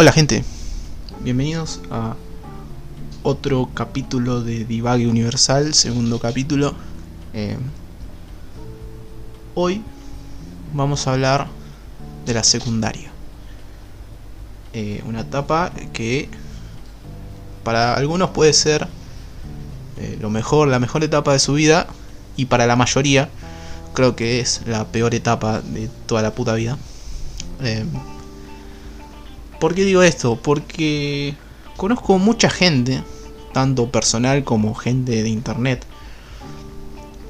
Hola gente, bienvenidos a otro capítulo de Divague Universal, segundo capítulo. Eh, hoy vamos a hablar de la secundaria. Eh, una etapa que para algunos puede ser eh, lo mejor, la mejor etapa de su vida y para la mayoría creo que es la peor etapa de toda la puta vida. ¿Por qué digo esto? Porque conozco mucha gente, tanto personal como gente de internet,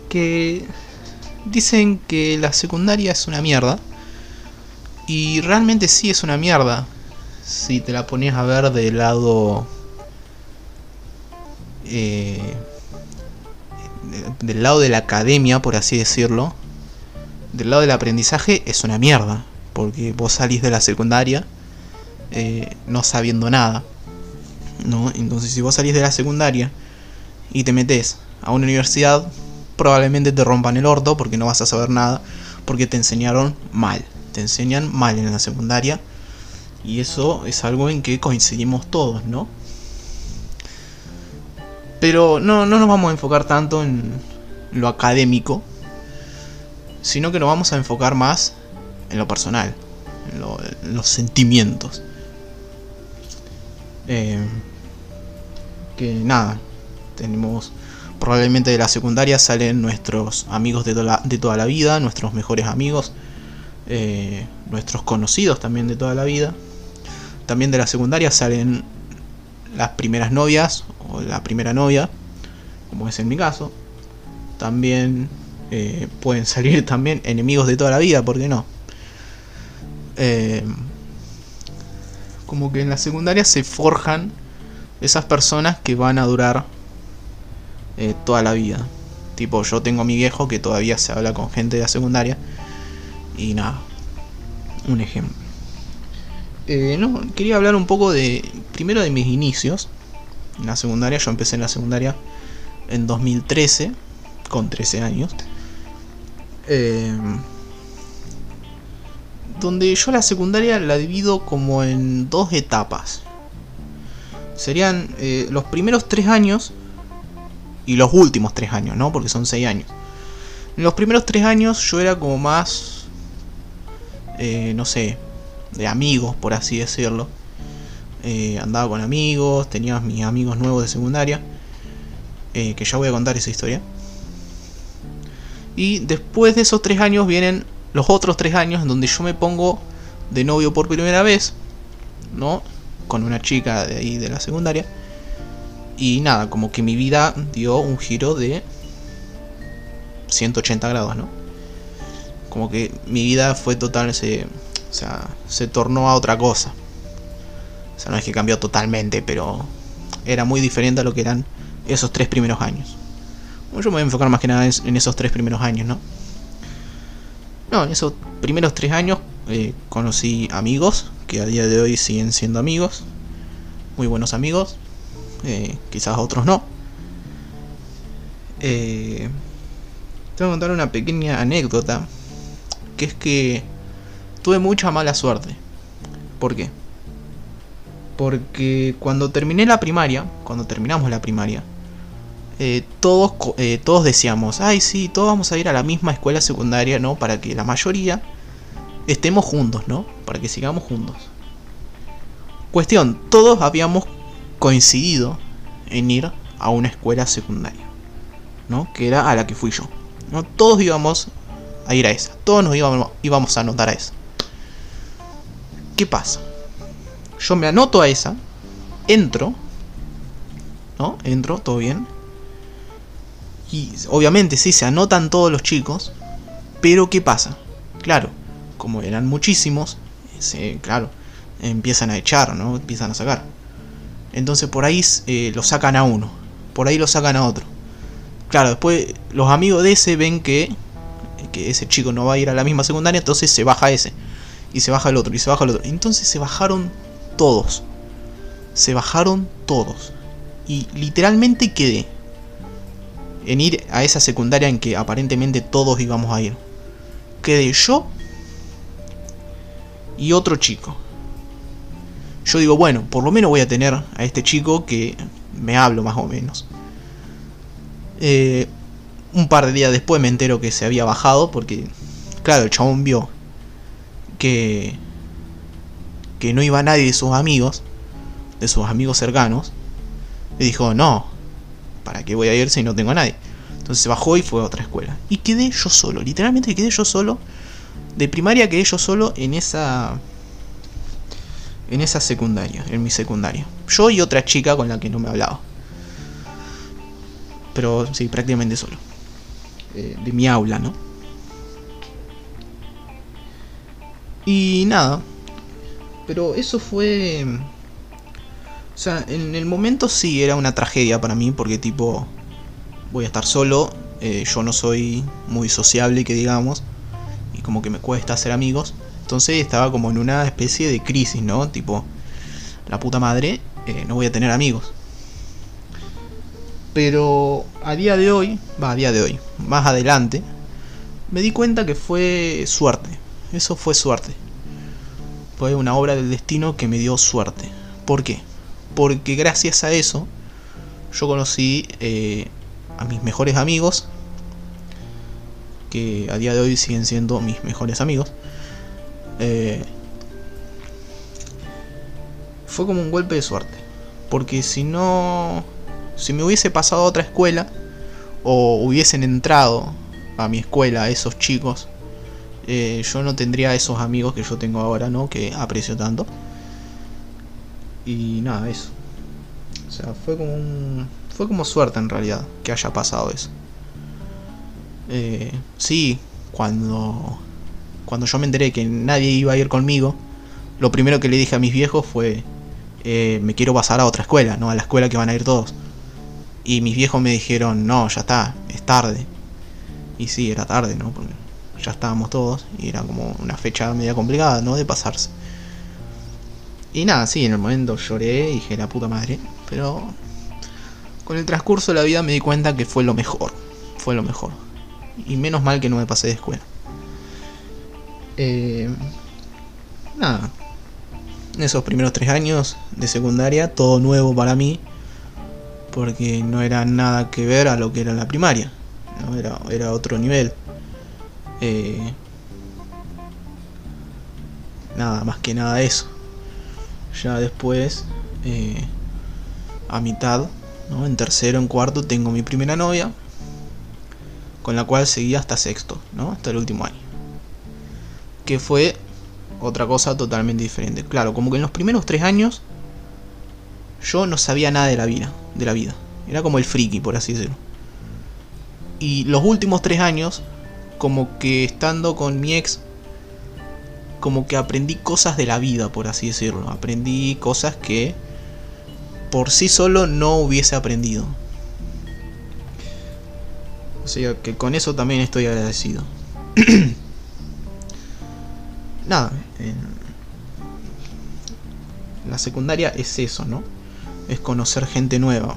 que dicen que la secundaria es una mierda. Y realmente sí es una mierda. Si te la pones a ver del lado... Eh, del lado de la academia, por así decirlo. Del lado del aprendizaje es una mierda. Porque vos salís de la secundaria eh, no sabiendo nada. ¿no? Entonces si vos salís de la secundaria y te metes a una universidad, probablemente te rompan el orto porque no vas a saber nada, porque te enseñaron mal. Te enseñan mal en la secundaria. Y eso es algo en que coincidimos todos, ¿no? Pero no, no nos vamos a enfocar tanto en lo académico, sino que nos vamos a enfocar más en lo personal, en los sentimientos. Eh, que nada, tenemos probablemente de la secundaria salen nuestros amigos de, de toda la vida, nuestros mejores amigos, eh, nuestros conocidos también de toda la vida. También de la secundaria salen las primeras novias o la primera novia, como es en mi caso. También eh, pueden salir también enemigos de toda la vida, ¿por qué no? Como que en la secundaria se forjan esas personas que van a durar eh, toda la vida. Tipo, yo tengo a mi viejo que todavía se habla con gente de la secundaria. Y nada, un ejemplo. Eh, no, quería hablar un poco de, primero de mis inicios. En la secundaria, yo empecé en la secundaria en 2013, con 13 años. Eh, donde yo la secundaria la divido como en dos etapas. Serían eh, los primeros tres años y los últimos tres años, ¿no? Porque son seis años. En los primeros tres años yo era como más, eh, no sé, de amigos, por así decirlo. Eh, andaba con amigos, tenía mis amigos nuevos de secundaria, que ya voy a contar esa historia. Y después de esos tres años vienen los otros tres años en donde yo me pongo de novio por primera vez, ¿no? Con una chica de ahí de la secundaria. Y nada, como que mi vida dio un giro de 180 grados, ¿no? Como que mi vida fue total, se, o sea, se tornó a otra cosa. O sea, no es que cambió totalmente, pero era muy diferente a lo que eran esos tres primeros años. Yo me voy a enfocar más que nada en esos tres primeros años, ¿no? No, en esos primeros tres años eh, conocí amigos que a día de hoy siguen siendo amigos, muy buenos amigos, eh, quizás otros no. Eh, te voy a contar una pequeña anécdota, que es que tuve mucha mala suerte. ¿Por qué? Porque cuando terminé la primaria, cuando terminamos la primaria, eh, todos, eh, todos decíamos, ay sí, todos vamos a ir a la misma escuela secundaria, ¿no? Para que la mayoría estemos juntos, ¿no? Para que sigamos juntos. Cuestión, todos habíamos coincidido en ir a una escuela secundaria, ¿no? Que era a la que fui yo. ¿no? Todos íbamos a ir a esa, todos nos íbamos, íbamos a anotar a esa. ¿Qué pasa? Yo me anoto a esa, entro, ¿no? Entro, todo bien y obviamente sí, se anotan todos los chicos. Pero ¿qué pasa? Claro, como eran muchísimos, claro, empiezan a echar, ¿no? Empiezan a sacar. Entonces por ahí eh, lo sacan a uno. Por ahí lo sacan a otro. Claro, después los amigos de ese ven que, que ese chico no va a ir a la misma secundaria, entonces se baja ese. Y se baja el otro, y se baja el otro. Entonces se bajaron todos. Se bajaron todos. Y literalmente quedé en ir a esa secundaria en que aparentemente todos íbamos a ir. Quedé yo y otro chico. yo digo, bueno, por lo menos voy a tener a este chico que me hablo más o menos. Eh, un par de días después me entero que se había bajado porque, claro, el chabón vio que, que no iba nadie de sus amigos, de sus amigos cercanos, y dijo, no, ¿para qué voy a ir si no tengo a nadie? Entonces se bajó y fue a otra escuela. Y quedé yo solo, literalmente quedé yo solo. De primaria quedé yo solo en esa en esa secundaria, en mi secundaria. Yo y otra chica con la que no me hablaba. Pero sí, prácticamente solo. Eh, de mi aula, ¿no? Y nada. Pero eso fue... O sea, en el momento sí era una tragedia para mí porque tipo... Voy a estar solo. eh, yo no soy muy sociable, que digamos. Y como que me cuesta hacer amigos. Entonces estaba como en una especie de crisis, ¿no? Tipo, la puta madre, eh, no voy a tener amigos. Pero a día de hoy, va, a día de hoy, más adelante, me di cuenta que fue suerte. Eso fue suerte. Fue una obra del destino que me dio suerte. ¿Por qué? Porque gracias a eso yo conocí eh, a mis mejores amigos, que a día de hoy siguen siendo mis mejores amigos. Eh, fue como un golpe de suerte. Porque si no. Si me hubiese pasado a otra escuela. O hubiesen entrado a mi escuela esos chicos. eh, yo no tendría esos amigos que yo tengo ahora, ¿no? Que aprecio tanto. Y nada, eso. O sea, fue como un. Fue como suerte en realidad que haya pasado eso. Eh, sí, cuando cuando yo me enteré que nadie iba a ir conmigo, lo primero que le dije a mis viejos fue, eh, me quiero pasar a otra escuela, ¿no? A la escuela que van a ir todos. Y mis viejos me dijeron, no, ya está, es tarde. Y sí, era tarde, ¿no? Porque ya estábamos todos y era como una fecha media complicada, ¿no? De pasarse. Y nada, sí, en el momento lloré y dije, la puta madre. Pero con el transcurso de la vida me di cuenta que fue lo mejor. Fue lo mejor. Y menos mal que no me pasé de escuela. Eh, nada. En esos primeros tres años de secundaria, todo nuevo para mí. Porque no era nada que ver a lo que era la primaria. era otro nivel. Eh, nada, más que nada eso. Ya después, eh, a mitad, ¿no? en tercero, en cuarto, tengo mi primera novia. Con la cual seguí hasta sexto, ¿no? Hasta el último año que fue otra cosa totalmente diferente. Claro, como que en los primeros tres años yo no sabía nada de la vida, de la vida. Era como el friki, por así decirlo. Y los últimos tres años, como que estando con mi ex, como que aprendí cosas de la vida, por así decirlo. Aprendí cosas que por sí solo no hubiese aprendido. O sea que con eso también estoy agradecido. nada, la secundaria es eso, ¿no? Es conocer gente nueva.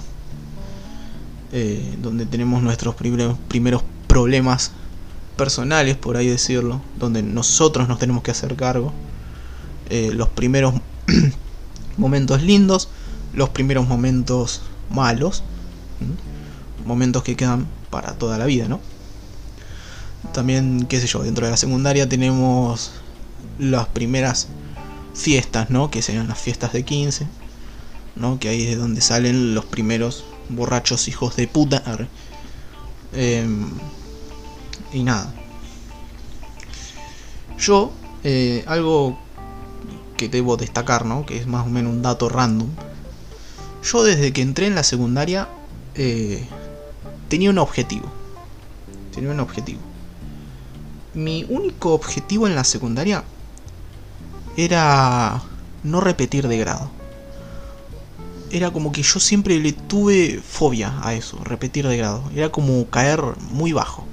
Eh, donde tenemos nuestros primeros problemas personales, por ahí decirlo. Donde nosotros nos tenemos que hacer cargo. Eh, los primeros momentos lindos, los primeros momentos malos. Momentos que quedan para toda la vida, ¿no? También, qué sé yo, dentro de la secundaria tenemos las primeras fiestas, ¿no? Que serían las fiestas de 15, ¿no? Que ahí es donde salen los primeros borrachos hijos de puta. Eh, y nada. Yo, eh, algo que debo destacar, ¿no? Que es más o menos un dato random. Yo desde que entré en la secundaria eh, tenía un objetivo. Tenía un objetivo. Mi único objetivo en la secundaria era no repetir de grado. Era como que yo siempre le tuve fobia a eso, repetir de grado. Era como caer muy bajo.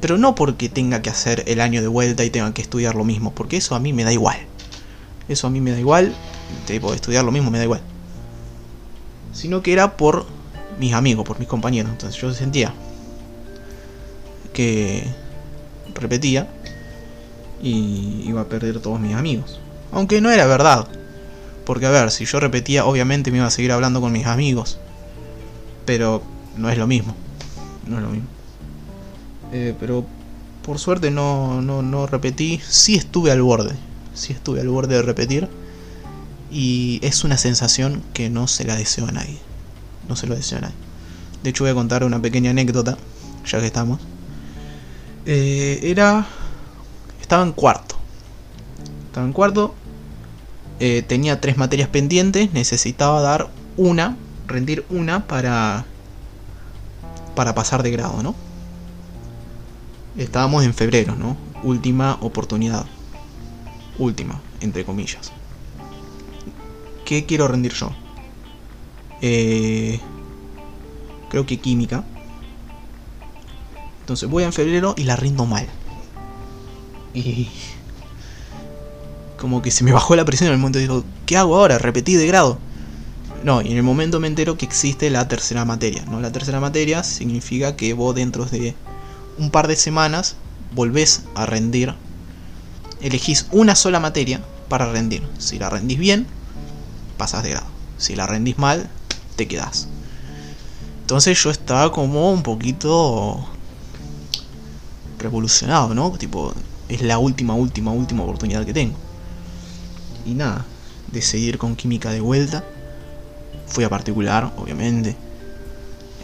Pero no porque tenga que hacer el año de vuelta y tenga que estudiar lo mismo, porque eso a mí me da igual. Eso a mí me da igual, tipo, estudiar lo mismo me da igual. Sino que era por mis amigos, por mis compañeros. Entonces yo sentía que repetía y iba a perder todos mis amigos. Aunque no era verdad. Porque a ver, si yo repetía, obviamente me iba a seguir hablando con mis amigos. Pero no es lo mismo. No es lo mismo. Eh, pero por suerte no, no, no repetí. Sí estuve al borde. Sí estuve al borde de repetir. Y es una sensación que no se la deseo a nadie. No se lo deseo a nadie. De hecho voy a contar una pequeña anécdota, ya que estamos. Eh, era... Estaba en cuarto. Estaba en cuarto. Eh, tenía tres materias pendientes. Necesitaba dar una, rendir una para... Para pasar de grado, ¿no? Estábamos en febrero, ¿no? Última oportunidad. Última, entre comillas. ¿Qué quiero rendir yo? Eh, creo que química. Entonces voy en febrero y la rindo mal. Y... Como que se me bajó la presión en el momento. Digo, ¿qué hago ahora? Repetí de grado. No, y en el momento me entero que existe la tercera materia. ¿no? La tercera materia significa que vos dentro de un par de semanas volvés a rendir. Elegís una sola materia para rendir. Si la rendís bien, pasas de grado. Si la rendís mal, te quedás. Entonces yo estaba como un poquito revolucionado, ¿no? Tipo, es la última, última, última oportunidad que tengo. Y nada, de seguir con química de vuelta. Fui a particular, obviamente.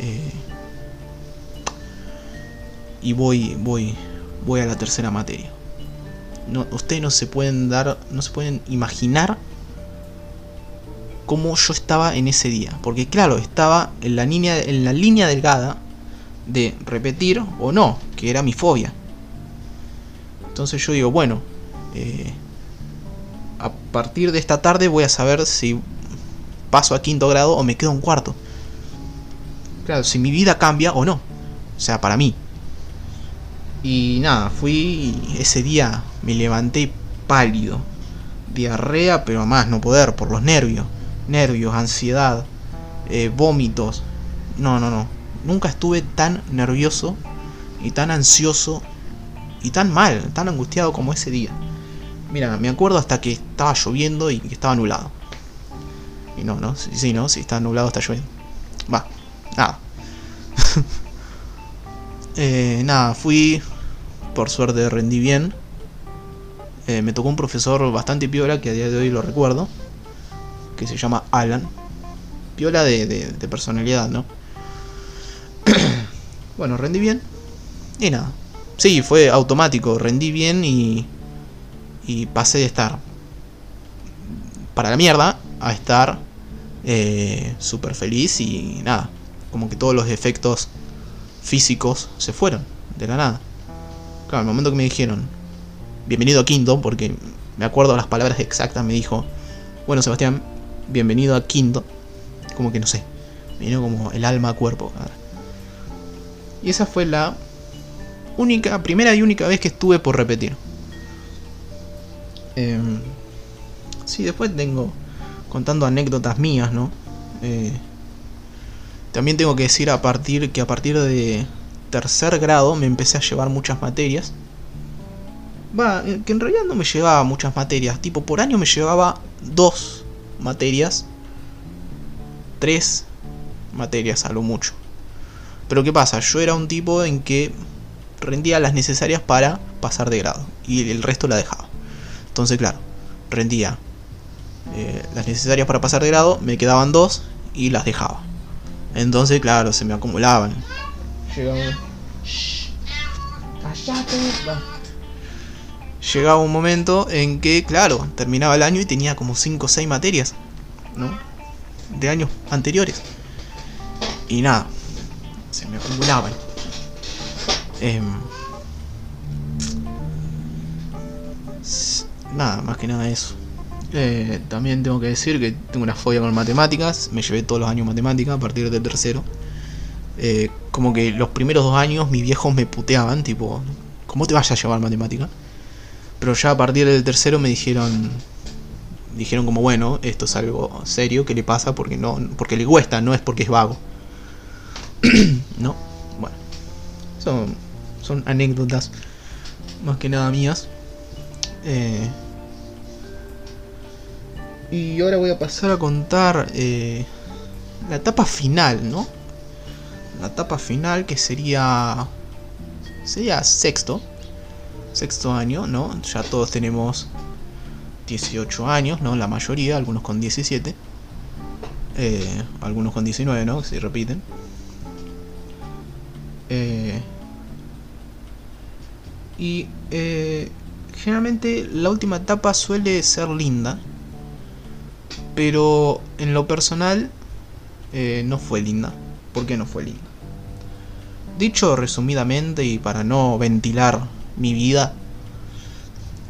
Eh, y voy, voy, voy a la tercera materia. No, ustedes no se pueden dar, no se pueden imaginar cómo yo estaba en ese día. Porque claro, estaba en la línea, en la línea delgada de repetir o no, que era mi fobia. Entonces yo digo, bueno, eh, a partir de esta tarde voy a saber si paso a quinto grado o me quedo en cuarto. Claro, si mi vida cambia o no. O sea, para mí. Y nada, fui ese día me levanté pálido. Diarrea, pero más no poder, por los nervios. Nervios, ansiedad, eh, vómitos. No, no, no. Nunca estuve tan nervioso y tan ansioso y tan mal, tan angustiado como ese día. Mira, me acuerdo hasta que estaba lloviendo y que estaba nublado. Y no, no, sí, sí no, si está nublado está lloviendo. Va, nada. eh, nada, fui, por suerte rendí bien. Eh, me tocó un profesor bastante piola, que a día de hoy lo recuerdo, que se llama Alan. Piola de, personalidad, ¿no? bueno, rendí bien. Y nada. Sí, fue automático, rendí bien y, y pasé de estar para la mierda a estar eh, súper feliz y nada. Como que todos los efectos físicos se fueron de la nada. Al momento que me dijeron, bienvenido a Quinto, porque me acuerdo las palabras exactas, me dijo, bueno Sebastián, bienvenido a Quinto. Como que no sé, vino como el alma a cuerpo. Y esa fue la única, primera y única vez que estuve por repetir. Eh, sí, después tengo contando anécdotas mías, ¿no? Eh, también tengo que decir a partir que a partir de tercer grado me empecé a llevar muchas materias. Va, eh, que en realidad no me llevaba muchas materias. Tipo, por año me llevaba dos materias. Tres materias a lo mucho. Pero ¿qué pasa? Yo era un tipo en que rendía las necesarias para pasar de grado. Y el resto la dejaba. Entonces, claro, rendía eh, las necesarias para pasar de grado, me quedaban dos y las dejaba. Entonces, claro, se me acumulaban. Llegaba un... Llegaba un momento en que, claro, terminaba el año y tenía como 5 o 6 materias, ¿no? De años anteriores. Y nada, se me acumulaban. Eh, nada, más que nada eso. Eh, también tengo que decir que tengo una fobia con matemáticas. Me llevé todos los años matemáticas a partir del tercero. Eh, como que los primeros dos años mis viejos me puteaban, tipo, ¿cómo te vas a llevar matemática? Pero ya a partir del tercero me dijeron, dijeron como bueno, esto es algo serio que le pasa porque no, porque le cuesta, no es porque es vago. ¿No? Bueno, son, son anécdotas más que nada mías. Eh, Y ahora voy a pasar a contar eh, la etapa final, ¿no? La etapa final que sería. Sería sexto. Sexto año, ¿no? Ya todos tenemos 18 años, ¿no? La mayoría, algunos con 17. Eh, algunos con 19, ¿no? Si repiten. Eh, y eh, generalmente la última etapa suele ser linda. Pero en lo personal no fue linda. ¿Por qué no fue linda? Dicho resumidamente y para no ventilar mi vida,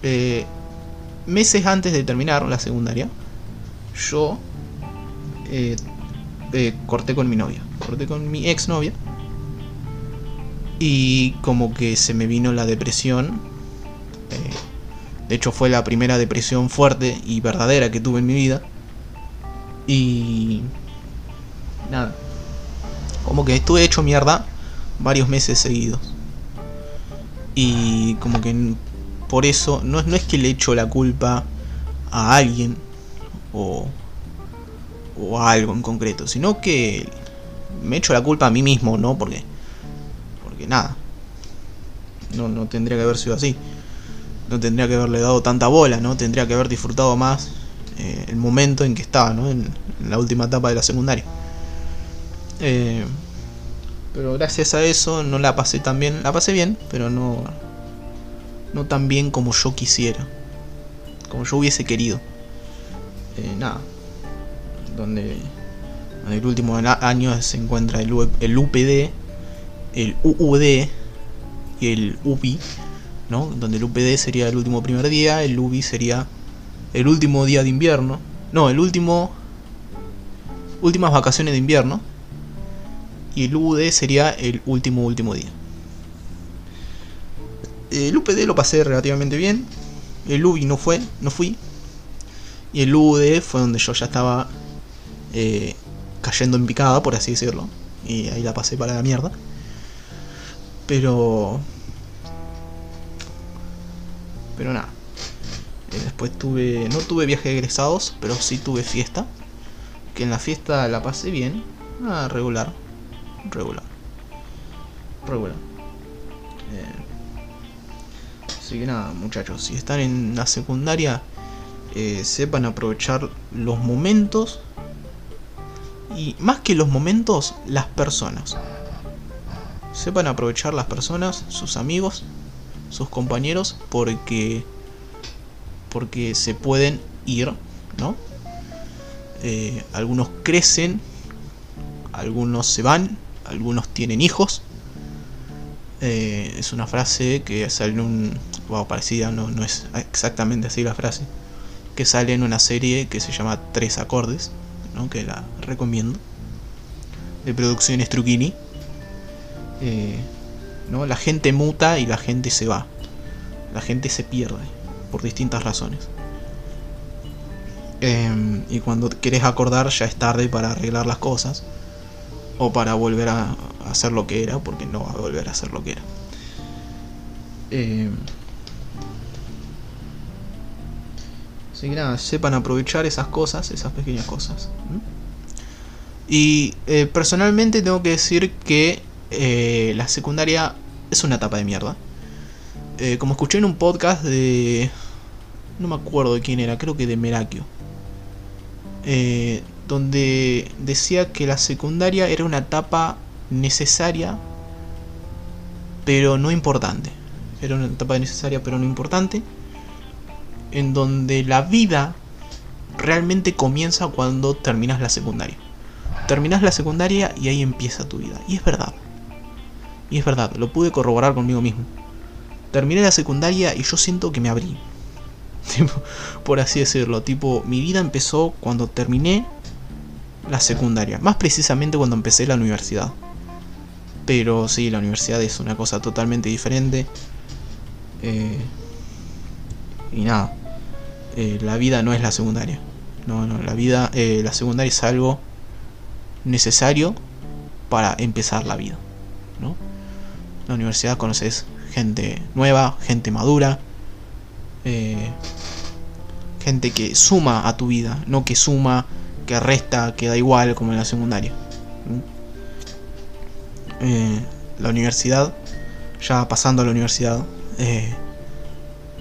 eh, meses antes de terminar la secundaria, yo eh, eh, corté con mi novia, corté con mi ex novia. Y como que se me vino la depresión. eh, de hecho fue la primera depresión fuerte y verdadera que tuve en mi vida. Y... Nada. Como que estuve hecho mierda varios meses seguidos. Y como que por eso no, es- no es que le echo la culpa a alguien o, o a algo en concreto, sino que me echo la culpa a mí mismo, ¿no? Porque, porque nada, no, no tendría que haber sido así. No tendría que haberle dado tanta bola, ¿no? Tendría que haber disfrutado más eh, el momento en que estaba, ¿no? En, en la última etapa de la secundaria. Eh, pero gracias a eso no la pasé tan bien. La pasé bien, pero no. No tan bien como yo quisiera. Como yo hubiese querido. Eh, nada. Donde. El último año se encuentra el, U- el UPD, el UUD y el UBI. ¿no? Donde el UPD sería el último primer día, el UBI sería el último día de invierno. No, el último. Últimas vacaciones de invierno y el UD sería el último último día. El UPD lo pasé relativamente bien. El UBI no fue, no fui. Y el UD fue donde yo ya estaba eh, cayendo en picada, por así decirlo. Y ahí la pasé para la mierda. Pero... Pero nada. Eh, después tuve... No tuve viaje de egresados, pero sí tuve fiesta. Que en la fiesta la pasé bien. Ah, regular regular. Regular. Eh, así que nada, muchachos, si están en la secundaria, eh, sepan aprovechar los momentos. Y más que los momentos, las personas. Sepan aprovechar las personas, sus amigos, sus compañeros, porque porque se pueden ir, ¿no? Eh, algunos crecen, algunos se van, algunos tienen hijos. Eh, es una frase que sale en un. Wow, parecida, no, no es exactamente así la frase. Que sale en una serie que se llama Tres Acordes, ¿no? que la recomiendo. De producciones Truquini. Eh, ¿no? La gente muta y la gente se va. La gente se pierde por distintas razones. Eh, y cuando querés acordar ya es tarde para arreglar las cosas o para volver a hacer lo que era, porque no va a volver a ser lo que era. Eh, así que nada, sepan aprovechar esas cosas, esas pequeñas cosas. Y eh, personalmente tengo que decir que eh, la secundaria es una etapa de mierda. Eh, como escuché en un podcast de... No me acuerdo de quién era, creo que de Merakio. Donde decía que la secundaria era una etapa necesaria, pero no importante. Era una etapa necesaria, pero no importante. En donde la vida realmente comienza cuando terminas la secundaria. Terminas la secundaria y ahí empieza tu vida. Y es verdad. Y es verdad, lo pude corroborar conmigo mismo. Terminé la secundaria y yo siento que me abrí. Por así decirlo. Tipo, mi vida empezó cuando terminé la secundaria. Más precisamente cuando empecé la universidad. Pero sí, la universidad es una cosa totalmente diferente. Eh, y nada. eh, la vida no es la secundaria. No, no, la vida, eh, la secundaria es algo necesario para empezar la vida. ¿no? La universidad conoces gente nueva, gente madura, Gente que suma a tu vida, no que suma, que resta, que da igual como en la secundaria. Eh, la universidad, ya pasando a la universidad, eh,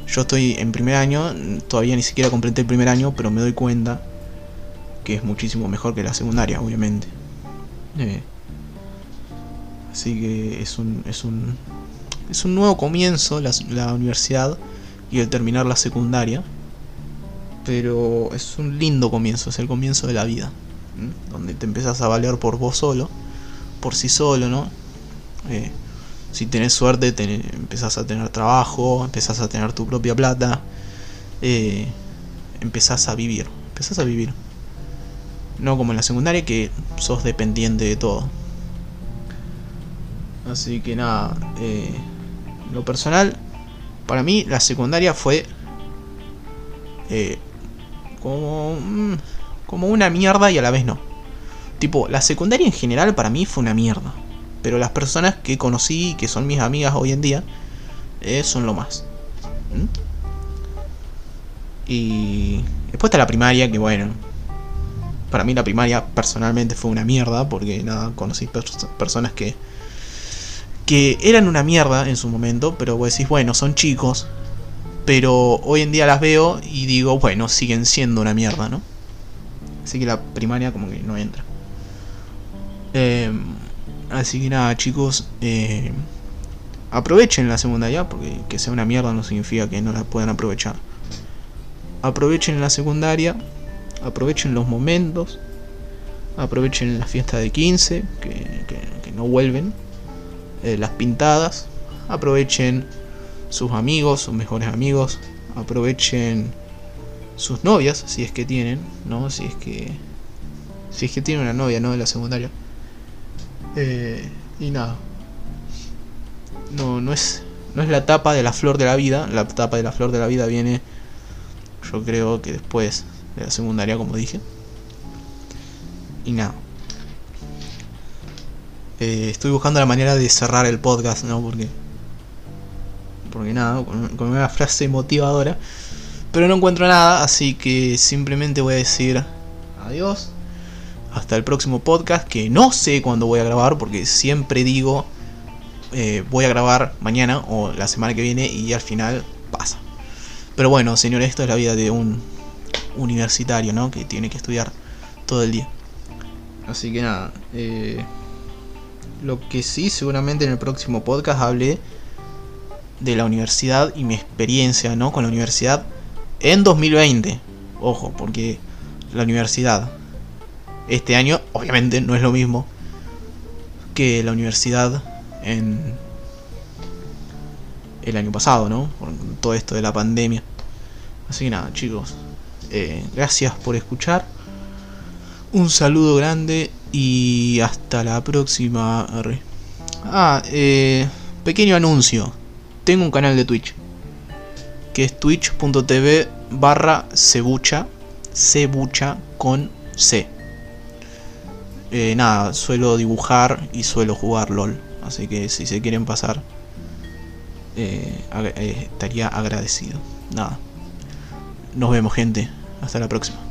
yo estoy en primer año, todavía ni siquiera completé el primer año, pero me doy cuenta que es muchísimo mejor que la secundaria, obviamente. Eh, así que es un, es un, es un nuevo comienzo la universidad y el terminar la secundaria. Pero es un lindo comienzo, es el comienzo de la vida. Donde te empiezas a valer por vos solo, por sí solo, ¿no? Eh, si tenés suerte, te, empezás a tener trabajo, empezás a tener tu propia plata, eh, empezás a vivir, empezás a vivir. No como en la secundaria que sos dependiente de todo. Así que nada, eh, lo personal, para mí la secundaria fue eh, como, mm, como una mierda y a la vez no. Tipo, la secundaria en general para mí fue una mierda. Pero las personas que conocí, que son mis amigas hoy en día, eh, son lo más. ¿Mm? Y después está la primaria, que bueno, para mí la primaria personalmente fue una mierda, porque nada, conocí personas que, que eran una mierda en su momento, pero vos decís, bueno, son chicos, pero hoy en día las veo y digo, bueno, siguen siendo una mierda, ¿no? Así que la primaria como que no entra. Eh, Así que nada, chicos, eh, aprovechen la secundaria, porque que sea una mierda no significa que no la puedan aprovechar. Aprovechen la secundaria, aprovechen los momentos, aprovechen la fiesta de 15, que, no vuelven, eh, las pintadas, aprovechen sus amigos, sus mejores amigos, aprovechen sus novias, si es que tienen, ¿no? Si es que si es que tienen una novia, ¿no? De la secundaria. Eh, y nada. No, no es, no es la etapa de la flor de la vida. La etapa de la flor de la vida viene, yo creo que después de la secundaria, como dije. Y nada. Eh, estoy buscando la manera de cerrar el podcast, ¿no? Porque. Porque nada, con una frase motivadora. Pero no encuentro nada, así que simplemente voy a decir adiós hasta el próximo podcast que no sé cuándo voy a grabar porque siempre digo eh, voy a grabar mañana o la semana que viene y al final pasa. Pero bueno, señor, esto es la vida de un universitario, ¿no? Que tiene que estudiar todo el día. Así que nada, eh, lo que sí, seguramente en el próximo podcast hable de la universidad y mi experiencia, ¿no? Con la universidad en 2020. Ojo, porque la universidad este año obviamente no es lo mismo que la universidad en el año pasado, ¿no? Por todo esto de la pandemia. Así que nada, chicos, eh, gracias por escuchar. Un saludo grande y hasta la próxima. Ah, eh, pequeño anuncio. Tengo un canal de Twitch. Que es twitch.tv barra cebucha. Cebucha con C. Eh, nada, suelo dibujar y suelo jugar LOL. Así que si se quieren pasar, eh, eh, estaría agradecido. Nada. Nos vemos gente. Hasta la próxima.